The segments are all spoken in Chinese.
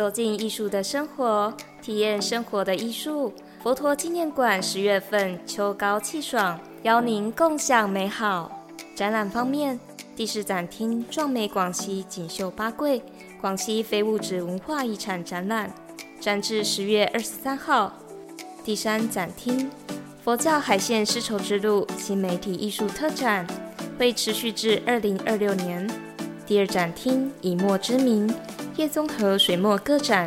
走进艺术的生活，体验生活的艺术。佛陀纪念馆十月份秋高气爽，邀您共享美好。展览方面，第四展厅壮美广西锦绣八桂广西非物质文化遗产展览，展至十月二十三号。第三展厅佛教海线丝绸之路新媒体艺术特展，会持续至二零二六年。第二展厅以墨之名叶宗和水墨个展，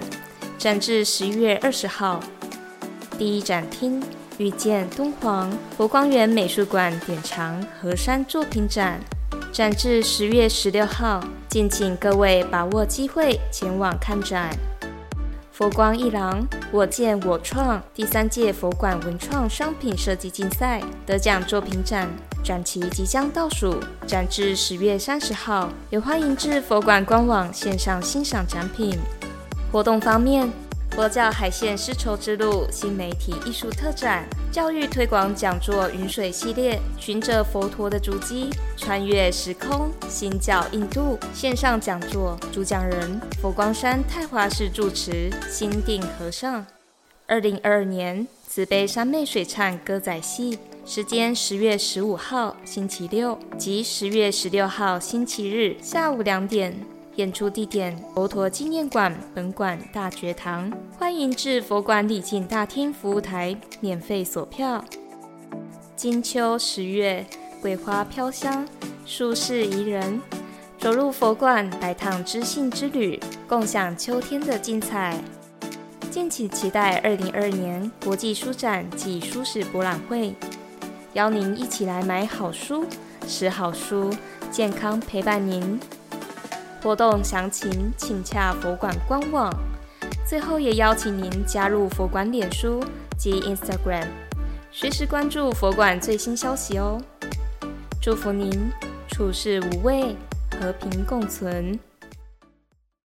展至十一月二十号。第一展厅遇见敦煌，博光园美术馆典藏河山作品展，展至十月十六号，敬请各位把握机会前往看展。佛光一郎我见我创第三届佛馆文创商品设计竞赛得奖作品展，展期即将倒数，展至十月三十号，也欢迎至佛馆官网线上欣赏展品。活动方面。佛教海线丝绸之路新媒体艺术特展、教育推广讲座云水系列，循着佛陀的足迹，穿越时空，新教印度线上讲座，主讲人佛光山太华寺住持心定和尚。二零二二年慈悲山妹水忏歌仔戏，时间十月十五号星期六及十月十六号星期日下午两点。演出地点：佛陀纪念馆本馆大觉堂。欢迎至佛馆礼敬大厅服务台免费索票。金秋十月，桂花飘香，舒适宜人。走入佛馆，来趟知性之旅，共享秋天的精彩。敬请期待二零二二年国际书展暨书史博览会，邀您一起来买好书、识好书，健康陪伴您。活动详情请洽佛馆官网。最后也邀请您加入佛馆脸书及 Instagram，随时关注佛馆最新消息哦。祝福您处事无畏，和平共存。